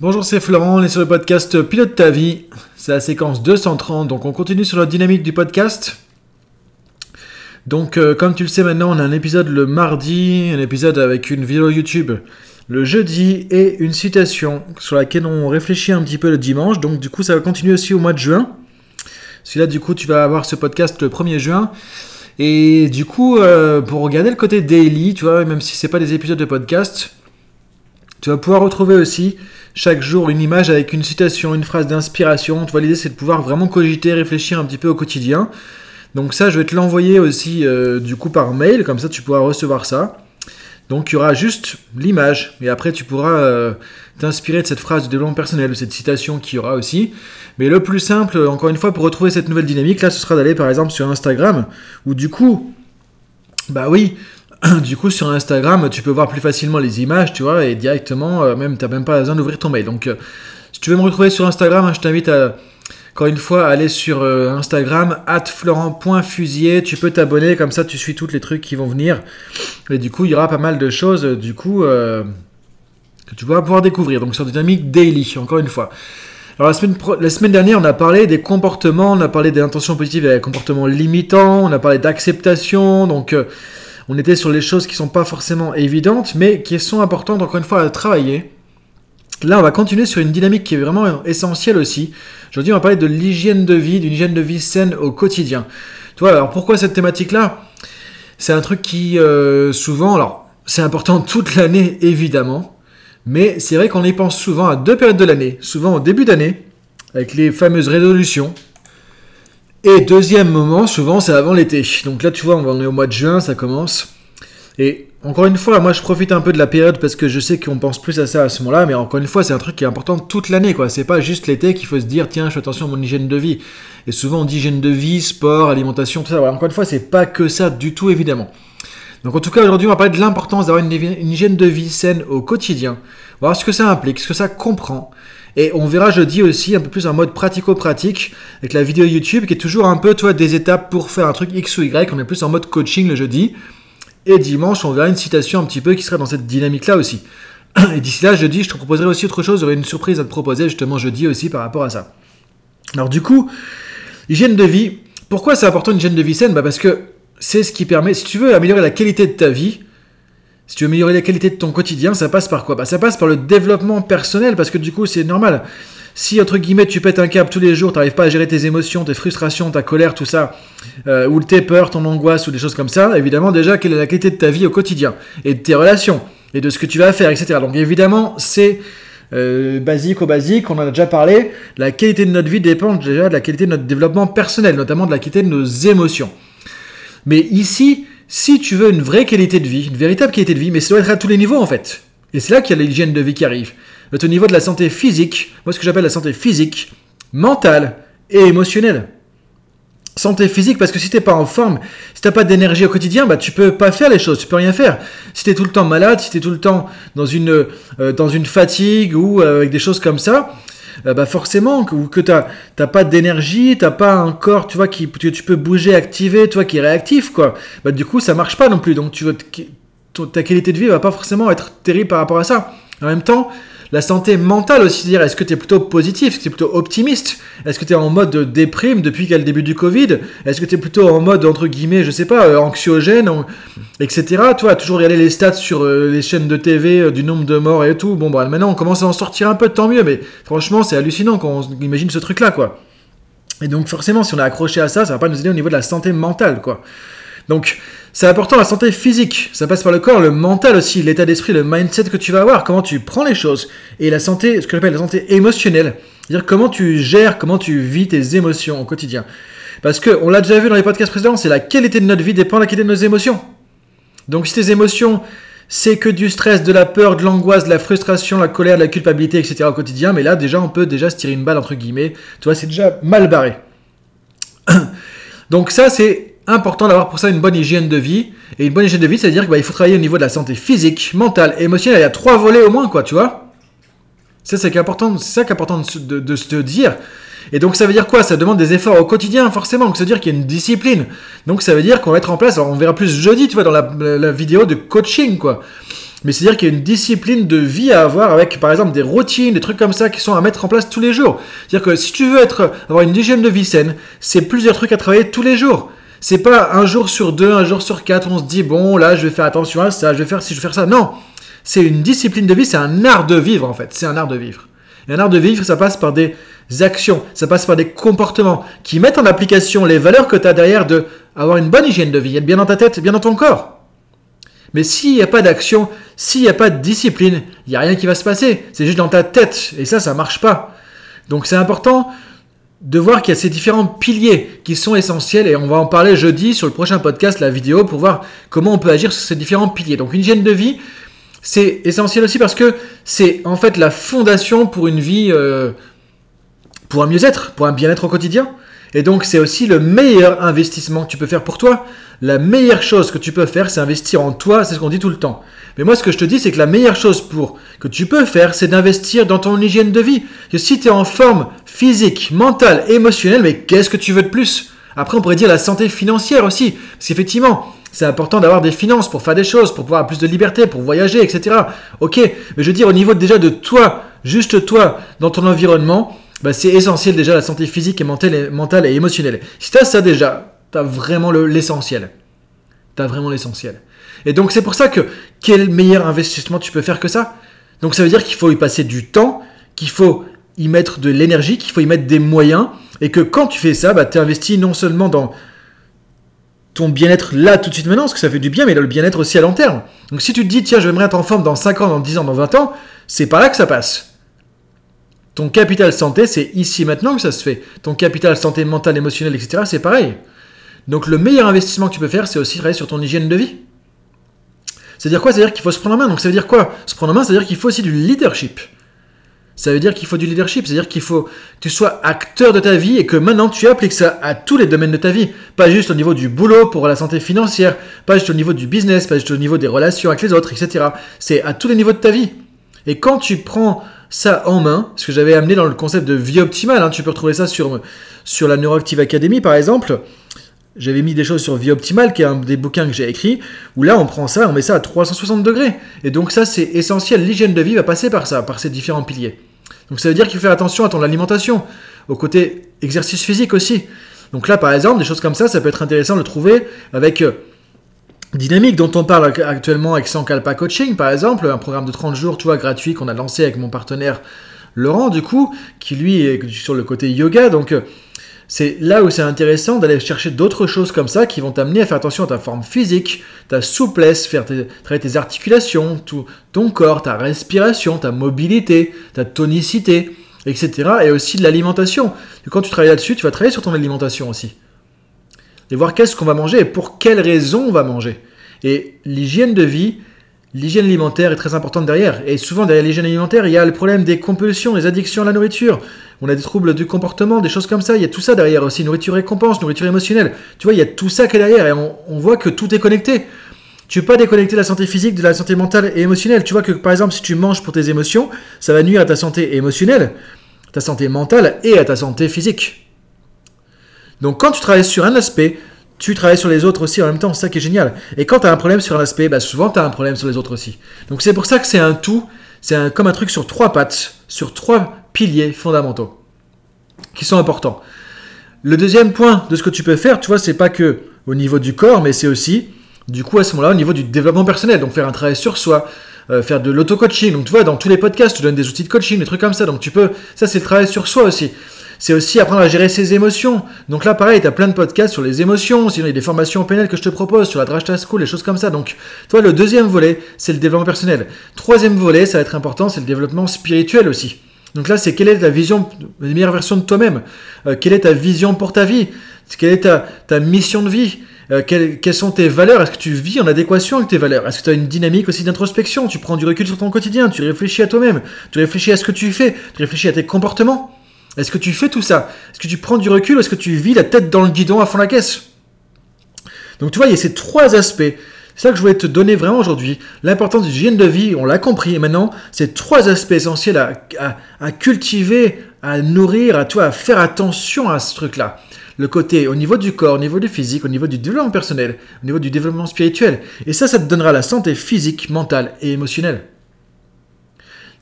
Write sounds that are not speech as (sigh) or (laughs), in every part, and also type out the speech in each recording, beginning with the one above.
Bonjour, c'est Florent, on est sur le podcast Pilote ta vie. C'est la séquence 230, donc on continue sur la dynamique du podcast. Donc, euh, comme tu le sais maintenant, on a un épisode le mardi, un épisode avec une vidéo YouTube le jeudi et une citation sur laquelle on réfléchit un petit peu le dimanche. Donc, du coup, ça va continuer aussi au mois de juin. Celui-là, du coup, tu vas avoir ce podcast le 1er juin. Et du coup, euh, pour regarder le côté daily, tu vois, même si c'est pas des épisodes de podcast, tu vas pouvoir retrouver aussi chaque jour une image avec une citation, une phrase d'inspiration. Tu vois, l'idée c'est de pouvoir vraiment cogiter, réfléchir un petit peu au quotidien. Donc ça, je vais te l'envoyer aussi euh, du coup par mail, comme ça tu pourras recevoir ça. Donc il y aura juste l'image, et après tu pourras euh, t'inspirer de cette phrase de développement personnel, de cette citation qu'il y aura aussi. Mais le plus simple, encore une fois, pour retrouver cette nouvelle dynamique, là, ce sera d'aller par exemple sur Instagram, où du coup, bah oui, (clears throat) du coup, sur Instagram, tu peux voir plus facilement les images, tu vois, et directement, euh, même, tu n'as même pas besoin d'ouvrir ton mail. Donc, euh, si tu veux me retrouver sur Instagram, hein, je t'invite à, encore une fois, aller sur euh, Instagram, florent.fusier. Tu peux t'abonner, comme ça, tu suis tous les trucs qui vont venir. Et du coup, il y aura pas mal de choses, du coup, que tu vas pouvoir découvrir. Donc, sur Dynamique Daily, encore une fois. Alors, la semaine, la semaine dernière, on a parlé des comportements, on a parlé des intentions positives et des comportements limitants, on a parlé d'acceptation, donc on était sur les choses qui sont pas forcément évidentes, mais qui sont importantes encore une fois à travailler. Là, on va continuer sur une dynamique qui est vraiment essentielle aussi. Aujourd'hui, on va parler de l'hygiène de vie, d'une hygiène de vie saine au quotidien. Tu vois, alors pourquoi cette thématique-là? C'est un truc qui, euh, souvent, alors, c'est important (laughs) toute l'année, évidemment, mais c'est vrai qu'on y pense souvent à deux périodes de l'année. Souvent au début d'année, avec les fameuses résolutions, et deuxième moment, souvent, c'est avant l'été. Donc là, tu vois, on est au mois de juin, ça commence. Et encore une fois, moi, je profite un peu de la période parce que je sais qu'on pense plus à ça à ce moment-là. Mais encore une fois, c'est un truc qui est important toute l'année, quoi. C'est pas juste l'été qu'il faut se dire, tiens, je fais attention à mon hygiène de vie. Et souvent, on dit hygiène de vie, sport, alimentation, tout ça. Voilà, encore une fois, c'est pas que ça du tout, évidemment. Donc en tout cas, aujourd'hui, on va parler de l'importance d'avoir une, une, hygiène de vie saine au quotidien. Voir ce que ça implique, ce que ça comprend. Et on verra jeudi aussi un peu plus en mode pratico-pratique avec la vidéo YouTube qui est toujours un peu, toi, des étapes pour faire un truc X ou Y. On est plus en mode coaching le jeudi. Et dimanche, on verra une citation un petit peu qui serait dans cette dynamique-là aussi. (clears throat) Et d'ici là, jeudi, je te proposerai aussi autre chose. J'aurai une surprise à te proposer justement jeudi aussi par rapport à ça. Alors du coup, hygiène de vie. Pourquoi c'est important une hygiène de vie saine? Bah Parce que c'est ce qui permet, si tu veux améliorer la qualité de ta vie, si tu veux améliorer la qualité de ton quotidien, ça passe par quoi? Bah, Ça passe par le développement personnel, parce que du coup, c'est normal. Si, entre guillemets, tu pètes un câble tous les jours, tu n'arrives pas à gérer tes émotions, tes frustrations, ta colère, tout ça, euh, ou tes peurs, ton angoisse, ou des choses comme ça, évidemment, déjà, quelle est la qualité de ta vie au quotidien, et de tes relations, et de ce que tu vas faire, etc. Donc, évidemment, c'est euh, basique au basique, on en a déjà parlé, la qualité de notre vie dépend déjà de la qualité de notre développement personnel, notamment de la qualité de nos émotions. Mais ici, si tu veux une vraie qualité de vie, une véritable qualité de vie, mais ça doit être à tous les niveaux en fait. Et c'est là qu'il y a l'hygiène de vie qui arrive. Au niveau de la santé physique, moi ce que j'appelle la santé physique, mentale et émotionnelle. Santé physique, parce que si t'es pas en forme, si t'as pas d'énergie au quotidien, bah tu peux pas faire les choses, tu peux rien faire. Si t'es tout le temps malade, si t'es tout le temps dans une, euh, dans une fatigue ou euh, avec des choses comme ça, euh, bah forcément, que, que tu n'as pas d'énergie, tu pas un corps, tu vois, qui, que tu peux bouger, activer, tu vois, qui est réactif, quoi. Bah, du coup, ça marche pas non plus. Donc, tu ta qualité de vie va pas forcément être terrible par rapport à ça. En même temps, la santé mentale aussi, dire est-ce que tu es plutôt positif, est-ce que tu es plutôt optimiste, est-ce que tu es en mode déprime depuis qu'il y a le début du Covid, est-ce que tu es plutôt en mode entre guillemets, je sais pas, euh, anxiogène, etc. Tu toujours regarder les stats sur euh, les chaînes de TV euh, du nombre de morts et tout. Bon, bah maintenant on commence à en sortir un peu, tant mieux, mais franchement, c'est hallucinant quand on imagine ce truc-là, quoi. Et donc forcément, si on est accroché à ça, ça va pas nous aider au niveau de la santé mentale, quoi. Donc, c'est important la santé physique, ça passe par le corps, le mental aussi, l'état d'esprit, le mindset que tu vas avoir, comment tu prends les choses. Et la santé, ce que j'appelle la santé émotionnelle, c'est-à-dire comment tu gères, comment tu vis tes émotions au quotidien. Parce que, on l'a déjà vu dans les podcasts précédents, c'est la qualité de notre vie dépend de la qualité de nos émotions. Donc si tes émotions, c'est que du stress, de la peur, de l'angoisse, de la frustration, la colère, de la culpabilité, etc. au quotidien, mais là déjà on peut déjà se tirer une balle entre guillemets. Tu vois, c'est déjà mal barré. (clears throat) Donc ça c'est important d'avoir pour ça une bonne hygiène de vie. Et une bonne hygiène de vie, c'est-à-dire qu'il bah, faut travailler au niveau de la santé physique, mentale, émotionnelle. Il y a trois volets au moins, quoi, tu vois. Ça, c'est important, c'est ça qui est important de, se dire. Et donc ça veut dire quoi? Ça demande des efforts au quotidien, forcément. Donc ça veut dire qu'il y a une discipline. Donc ça veut dire qu'on va mettre en place, alors on verra plus jeudi, tu vois, dans la, la vidéo de coaching, quoi. Mais c'est-à-dire qu'il y a une discipline de vie à avoir avec, par exemple, des routines, des trucs comme ça qui sont à mettre en place tous les jours. C'est-à-dire que si tu veux être, avoir une hygiène de vie saine, c'est plusieurs trucs à travailler tous les jours. C'est pas un jour sur deux, un jour sur quatre, on se dit, bon, là, je vais faire attention à ça, je vais faire si je vais faire ça. Non, c'est une discipline de vie, c'est un art de vivre, en fait. C'est un art de vivre. Et un art de vivre, ça passe par des actions, ça passe par des comportements qui mettent en application les valeurs que tu as derrière de avoir une bonne hygiène de vie, être bien dans ta tête, bien dans ton corps. Mais s'il n'y a pas d'action, s'il n'y a pas de discipline, il n'y a rien qui va se passer. C'est juste dans ta tête. Et ça, ça marche pas. Donc c'est important de voir qu'il y a ces différents piliers qui sont essentiels. Et on va en parler jeudi sur le prochain podcast, la vidéo, pour voir comment on peut agir sur ces différents piliers. Donc une hygiène de vie, c'est essentiel aussi parce que c'est en fait la fondation pour une vie, euh, pour un mieux-être, pour un bien-être au quotidien. Et donc c'est aussi le meilleur investissement que tu peux faire pour toi. La meilleure chose que tu peux faire, c'est investir en toi, c'est ce qu'on dit tout le temps. Mais moi ce que je te dis, c'est que la meilleure chose pour que tu peux faire, c'est d'investir dans ton hygiène de vie. Que si tu es en forme physique, mentale, émotionnelle, mais qu'est-ce que tu veux de plus? Après on pourrait dire la santé financière aussi. Parce qu'effectivement, c'est important d'avoir des finances pour faire des choses, pour avoir plus de liberté, pour voyager, etc. Ok, mais je veux dire au niveau déjà de toi, juste toi, dans ton environnement, bah, c'est essentiel déjà la santé physique et mentale et, émotionnelle. Si tu as ça déjà, tu as vraiment l'essentiel. Tu as vraiment l'essentiel. Et donc c'est pour ça que quel meilleur investissement tu peux faire que ça? Donc ça veut dire qu'il faut y passer du temps, qu'il faut y mettre de l'énergie, qu'il faut y mettre des moyens, et que quand tu fais ça, bah, tu investis non seulement dans ton bien-être là tout de suite maintenant, parce que ça fait du bien, mais dans le bien-être aussi à long terme. Donc si tu te dis, tiens, je vais être en forme dans 5 ans, dans 10 ans, dans 20 ans, c'est pas là que ça passe. Ton capital santé, c'est ici maintenant que ça se fait. Ton capital santé mentale, émotionnelle, etc., c'est pareil. Donc le meilleur investissement que tu peux faire, c'est aussi travailler sur ton hygiène de vie. C'est-à-dire quoi? C'est-à-dire qu'il faut se prendre en main. Donc ça veut dire quoi? Se prendre en main, c'est-à-dire qu'il faut aussi du leadership. Ça veut dire qu'il faut du leadership, c'est-à-dire qu'il faut que tu sois acteur de ta vie et que maintenant tu appliques ça à tous les domaines de ta vie. Pas juste au niveau du boulot pour la santé financière, pas juste au niveau du business, pas juste au niveau des relations avec les autres, etc. C'est à tous les niveaux de ta vie. Et quand tu prends ça en main, ce que j'avais amené dans le concept de vie optimale. Hein. Tu peux retrouver ça sur, sur la Neuroactive Academy, par exemple. J'avais mis des choses sur Vie Optimale, qui est un des bouquins que j'ai écrit, où là, on prend ça, on met ça à 360 degrés. Et donc ça, c'est essentiel. L'hygiène de vie va passer par ça, par ces différents piliers. Donc ça veut dire qu'il faut faire attention à ton alimentation, au côté exercice physique aussi. Donc là, par exemple, des choses comme ça, ça peut être intéressant de trouver avec euh, dynamique dont on parle actuellement avec Sankalpa Coaching, par exemple, un programme de 30 jours, tu vois, gratuit qu'on a lancé avec mon partenaire Laurent, du coup, qui lui est sur le côté yoga. Donc, euh, c'est là où c'est intéressant d'aller chercher d'autres choses comme ça qui vont t'amener à faire attention à ta forme physique, ta souplesse, faire travailler tes articulations, tout, ton corps, ta respiration, ta mobilité, ta tonicité, etc. Et aussi de l'alimentation. Quand tu travailles là-dessus, tu vas travailler sur ton alimentation aussi et voir qu'est-ce qu'on va manger et pour quelles raisons on va manger. Et l'hygiène de vie, l'hygiène alimentaire est très importante derrière. Et souvent, derrière l'hygiène alimentaire, il y a le problème des compulsions, des addictions à la nourriture. On a des troubles du comportement, des choses comme ça. Il y a tout ça derrière aussi. Nourriture récompense, nourriture émotionnelle. Tu vois, il y a tout ça qui est derrière. Et on, voit que tout est connecté. Tu peux pas déconnecter la santé physique de la santé mentale et émotionnelle. Tu vois que par exemple, si tu manges pour tes émotions, ça va nuire à ta santé émotionnelle, ta santé mentale et à ta santé physique. Donc quand tu travailles sur un aspect, tu travailles sur les autres aussi en même temps, c'est ça qui est génial. Et quand tu as un problème sur un aspect, bah souvent tu as un problème sur les autres aussi. Donc c'est pour ça que c'est un tout, c'est comme un truc sur trois pattes, sur trois piliers fondamentaux, qui sont importants. Le deuxième point de ce que tu peux faire, tu vois, c'est pas que au niveau du corps, mais c'est aussi, du coup, à ce moment-là, au niveau du développement personnel. Donc faire un travail sur soi, euh, faire de l'auto-coaching. Donc tu vois, dans tous les podcasts, tu donnes des outils de coaching, des trucs comme ça. Donc tu peux, ça c'est le travail sur soi aussi c'est aussi apprendre à gérer ses émotions. Donc là, pareil, tu as plein de podcasts sur les émotions, sinon il y a des formations PNL que je te propose sur la Drashta School, les choses comme ça. Donc, toi, le deuxième volet, c'est le développement personnel. Troisième volet, ça va être important, c'est le développement spirituel aussi. Donc là, c'est quelle est ta vision, la meilleure version de toi-même? Euh, Quelle est ta vision pour ta vie? Quelle est ta, mission de vie? Euh, quelles, sont tes valeurs? Est-ce que tu vis en adéquation avec tes valeurs? Est-ce que tu as une dynamique aussi d'introspection? Tu prends du recul sur ton quotidien, tu réfléchis à toi-même, tu réfléchis à ce que tu fais, tu réfléchis à tes comportements? Est-ce que tu fais tout ça? Est-ce que tu prends du recul est-ce que tu vis la tête dans le guidon à fond la caisse? Donc tu vois, il y a ces trois aspects. C'est ça que je voulais te donner vraiment aujourd'hui. L'importance du hygiène de vie, on l'a compris. Et maintenant, ces trois aspects essentiels à, cultiver à nourrir, à toi, à faire attention à ce truc-là. Le côté au niveau du corps, au niveau du physique, au niveau du développement personnel, au niveau du développement spirituel. Et ça, ça te donnera la santé physique, mentale et émotionnelle.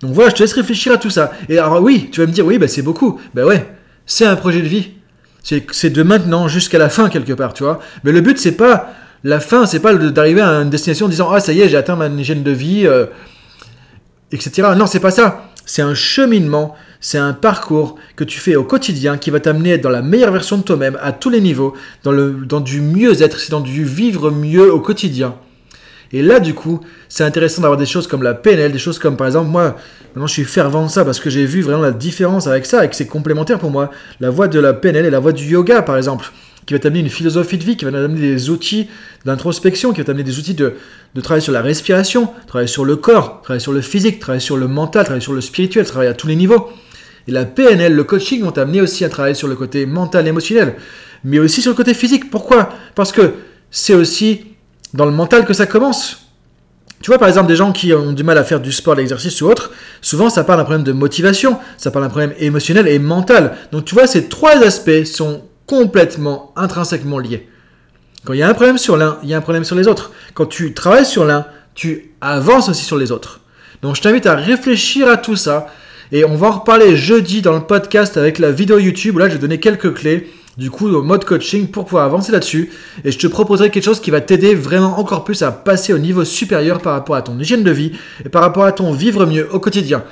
Donc voilà, je te laisse réfléchir à tout ça. Et alors oui, tu vas me dire, oui, bah, c'est beaucoup. Ben ouais, c'est un projet de vie. C'est de maintenant jusqu'à la fin quelque part, tu vois. Mais le but, c'est pas la fin, c'est pas d'arriver à une destination en disant, ah ça y est, j'ai atteint ma hygiène de vie, euh, etc. Non, c'est pas ça. C'est un cheminement c'est un parcours que tu fais au quotidien qui va t'amener à être dans la meilleure version de toi-même à tous les niveaux, dans, le, dans du mieux-être, c'est dans du vivre mieux au quotidien. Et là, du coup, c'est intéressant d'avoir des choses comme la PNL, des choses comme par exemple, moi, maintenant je suis fervent de ça parce que j'ai vu vraiment la différence avec ça et que c'est complémentaire pour moi. La voie de la PNL et la voie du yoga, par exemple qui va t'amener une philosophie de vie, qui va t'amener des outils d'introspection, qui va t'amener des outils de, de travailler sur la respiration, travailler sur le corps, travailler sur le physique, travailler sur le mental, travailler sur le spirituel, travailler à tous les niveaux. Et la PNL, le coaching vont t'amener aussi à travailler sur le côté mental, émotionnel, mais aussi sur le côté physique. Pourquoi? Parce que c'est aussi dans le mental que ça commence. Tu vois, par exemple, des gens qui ont du mal à faire du sport, l'exercice ou autre, souvent ça parle d'un problème de motivation, ça parle d'un problème émotionnel et mental. Donc tu vois, ces trois aspects sont complètement intrinsèquement liés. Quand il y a un problème sur l'un, il y a un problème sur les autres. Quand tu travailles sur l'un, tu avances aussi sur les autres. Donc je t'invite à réfléchir à tout ça et on va en reparler jeudi dans le podcast avec la vidéo YouTube où là je vais donner quelques clés du coup au mode coaching pour pouvoir avancer là-dessus. Et je te proposerai quelque chose qui va t'aider vraiment encore plus à passer au niveau supérieur par rapport à ton hygiène de vie et par rapport à ton vivre mieux au quotidien.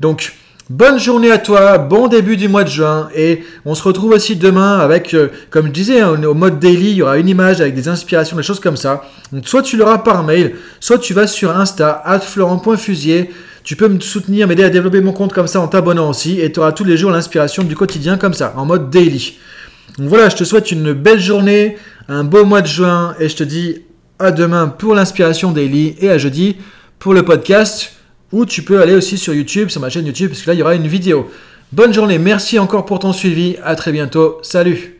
Donc, bonne journée à toi, bon début du mois de juin et on se retrouve aussi demain avec, euh, comme je disais, hein, au mode daily, il y aura une image avec des inspirations, des choses comme ça. Donc, soit tu l'auras par mail, soit tu vas sur Insta, florent.fusier tu peux me soutenir, m'aider à développer mon compte comme ça en t'abonnant aussi, et tu auras tous les jours l'inspiration du quotidien comme ça, en mode daily. Donc voilà, je te souhaite une belle journée, un beau mois de juin, et je te dis à demain pour l'inspiration daily, et à jeudi pour le podcast, ou tu peux aller aussi sur YouTube, sur ma chaîne YouTube, parce que là, il y aura une vidéo. Bonne journée, merci encore pour ton suivi, à très bientôt, salut